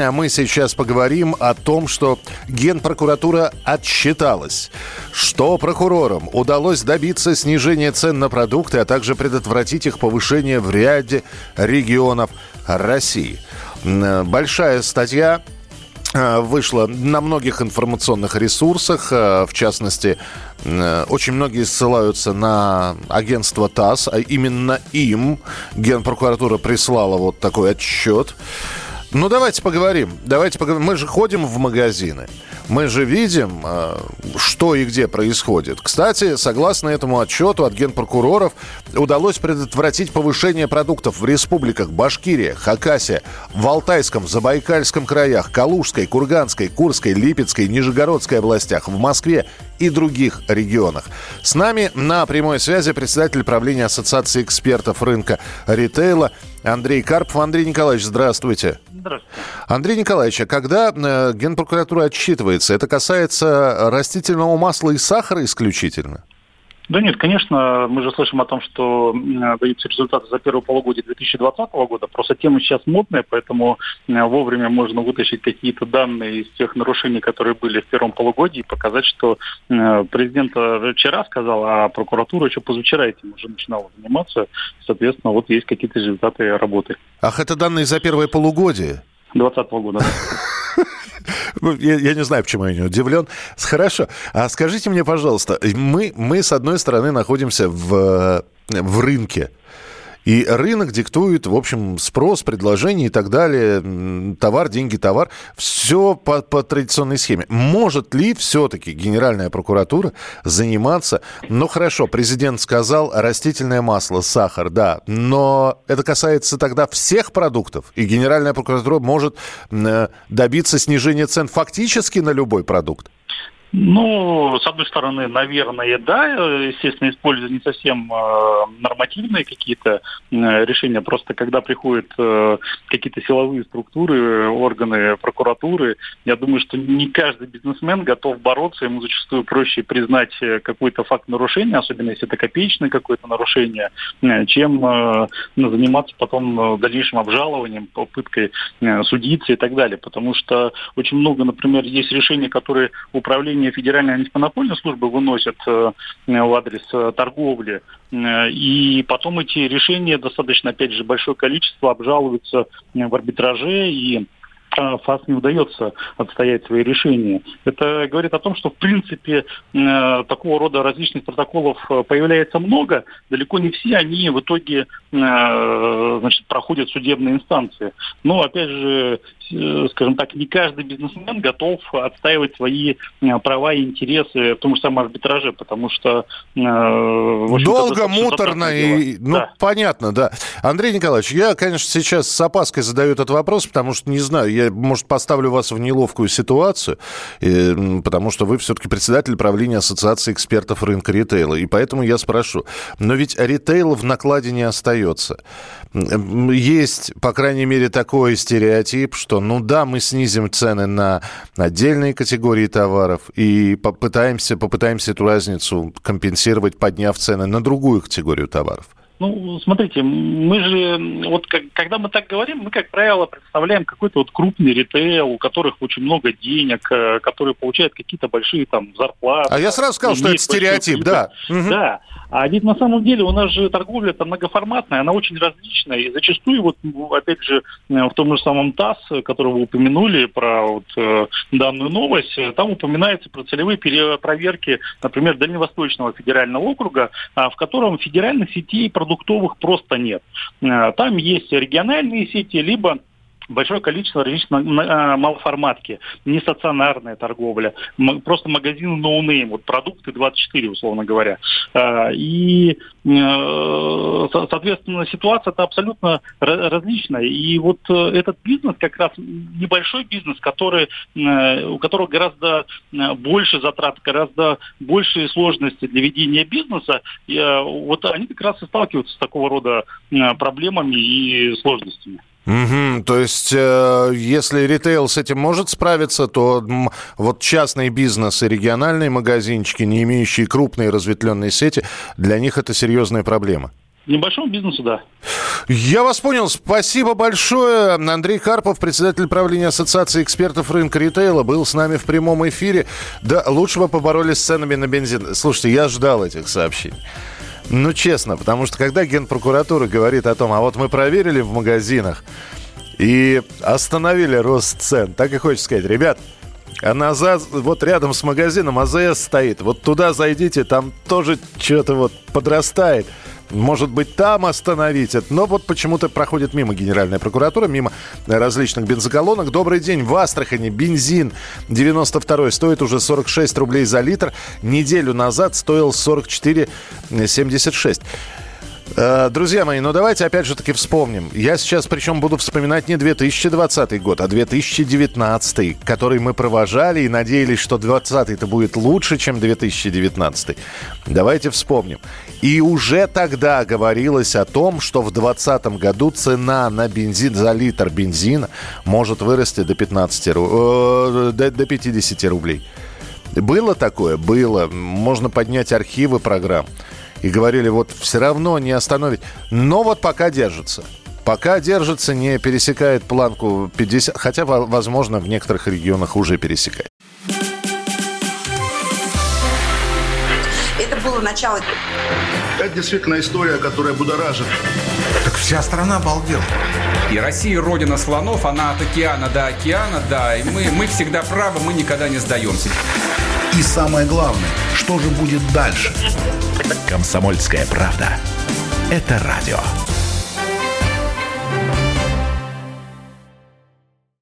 А мы сейчас поговорим о том, что Генпрокуратура отчиталась, что прокурорам удалось добиться снижения цен на продукты, а также предотвратить их повышение в ряде регионов России. Большая статья э, вышла на многих информационных ресурсах, э, в частности, э, очень многие ссылаются на агентство ТАСС, а именно им Генпрокуратура прислала вот такой отчет. Ну, давайте поговорим. Давайте поговорим. Мы же ходим в магазины. Мы же видим, э, что и где происходит. Кстати, согласно этому отчету от генпрокуроров, удалось предотвратить повышение продуктов в республиках Башкирия, Хакасия, в Алтайском, Забайкальском краях, Калужской, Курганской, Курской, Липецкой, Нижегородской областях, в Москве и других регионах. С нами на прямой связи председатель правления Ассоциации экспертов рынка ритейла Андрей Карпов. Андрей Николаевич, здравствуйте. Здравствуйте. Андрей Николаевич, а когда э, Генпрокуратура отчитывается, это касается растительного масла и сахара исключительно? Да нет, конечно, мы же слышим о том, что м, даются результаты за первое полугодие 2020 года. Просто тема сейчас модная, поэтому м, вовремя можно вытащить какие-то данные из тех нарушений, которые были в первом полугодии, и показать, что м, президент э, вчера сказал, а прокуратура еще позавчера этим уже начинала заниматься. Соответственно, вот есть какие-то результаты работы Ах, это данные за первое полугодие? 2020 года. Ну, Я, я не знаю, почему я не удивлен. Хорошо. А скажите мне, пожалуйста, мы, мы с одной стороны находимся в, э, в рынке. И рынок диктует, в общем, спрос, предложение и так далее. Товар, деньги, товар. Все по, по традиционной схеме. Может ли все-таки Генеральная прокуратура заниматься... Ну, хорошо, президент сказал, растительное масло, сахар, да. Но это касается тогда всех продуктов. И Генеральная прокуратура может э, добиться снижения цен фактически на любой продукт. Ну, с одной стороны, наверное, да, естественно, используя не совсем э, нормативные какие-то э, решения, просто когда приходят э, какие-то силовые структуры, органы прокуратуры, я думаю, что не каждый бизнесмен готов бороться, ему зачастую проще признать какой-то факт нарушения, особенно если это копеечное какое-то нарушение, чем ну, заниматься потом дальнейшим обжалованием, попыткой судиться и так далее, потому что очень много, например, есть решения, которые управление Федеральной антимонопольной службы выносят э, в адрес э, торговли, Э, и потом эти решения достаточно, опять же, большое количество обжалуются э, в арбитраже и э, ФАС не удается отстоять свои решения. Это говорит о том, что в принципе э, такого рода различных протоколов э, появляется много, далеко не все они в итоге э, значит, проходят судебные инстанции. Но опять же, э, скажем так, не каждый бизнесмен готов отстаивать свои э, права и интересы в том же самом арбитраже, потому что э, Долго, муторно и... дело. Ну, Да. понятно, да. Андрей Николаевич, я, конечно, сейчас с опаской задаю этот вопрос, потому что, не знаю, я, может, поставлю вас в неловкую ситуацию, э, потому что вы все-таки председатель правления Ассоциации экспертов рынка ритейла, и поэтому я спрошу. Но ведь ритейл в накладе не остается. Есть, по крайней мере, такой стереотип, что, ну да, мы снизим цены на отдельные категории товаров и попытаемся, попытаемся эту разницу компенсировать, подняв цены на другую категорию товаров. Ну, смотрите, мы же, вот как- когда мы так говорим, мы, как правило, представляем какой-то вот крупный ритейл, у которых очень много денег, э, которые получают какие-то большие там зарплаты. А я сразу сказал, что это стереотип, да. Мгм. Да. А ведь на самом деле у нас же торговля это многоформатная, она очень различная. И зачастую, вот, ну, опять же, э, в том же самом ТАСС, э, который вы упомянули про вот, э, данную новость, там упоминается про целевые перепроверки, например, Дальневосточного федерального округа, а, в котором федеральных сетей продуктовых просто нет. Э, Там есть региональные сети, либо большое количество различных э, малоформатки, не стационарная торговля, просто магазины no name, вот продукты 24, условно говоря. Э, и, соответственно, ситуация-то абсолютно различная. И вот этот бизнес, как раз небольшой бизнес, который, у которого гораздо больше затрат, гораздо большие сложности для ведения бизнеса, вот они как раз и сталкиваются с такого рода проблемами и сложностями. Угу, то есть, э, если ритейл с этим может справиться, то вот частный бизнес и региональные магазинчики, не имеющие крупные разветвленные сети, для них это серьезная проблема. Небольшому бизнесу, да. Я вас понял. Спасибо большое. Андрей Карпов, председатель правления Ассоциации экспертов рынка ритейла, был с нами в прямом эфире. Да, лучше бы поборолись с ценами на бензин. Слушайте, я ждал этих сообщений. Ну, честно, потому что когда Генпрокуратура говорит о том, а вот мы проверили в магазинах и остановили рост цен, так и хочется сказать, ребят, а назад, вот рядом с магазином АЗС стоит. Вот туда зайдите, там тоже что-то вот подрастает. Может быть, там остановить это. Но вот почему-то проходит мимо Генеральная прокуратура, мимо различных бензоколонок. Добрый день. В Астрахани бензин 92 стоит уже 46 рублей за литр. Неделю назад стоил 44,76. Э, друзья мои, ну давайте опять же таки вспомним. Я сейчас причем буду вспоминать не 2020 год, а 2019, который мы провожали и надеялись, что 2020 это будет лучше, чем 2019. Давайте вспомним. И уже тогда говорилось о том, что в 2020 году цена на бензин за литр бензина может вырасти до 15 э, до, до 50 рублей. Было такое? Было. Можно поднять архивы программ и говорили, вот все равно не остановить. Но вот пока держится. Пока держится, не пересекает планку 50, хотя, возможно, в некоторых регионах уже пересекает. Это было начало. Это действительно история, которая будоражит. Так вся страна обалдела. И Россия родина слонов, она от океана до океана, да, и мы, мы всегда правы, мы никогда не сдаемся. И самое главное, что же будет дальше? Комсомольская правда. Это радио.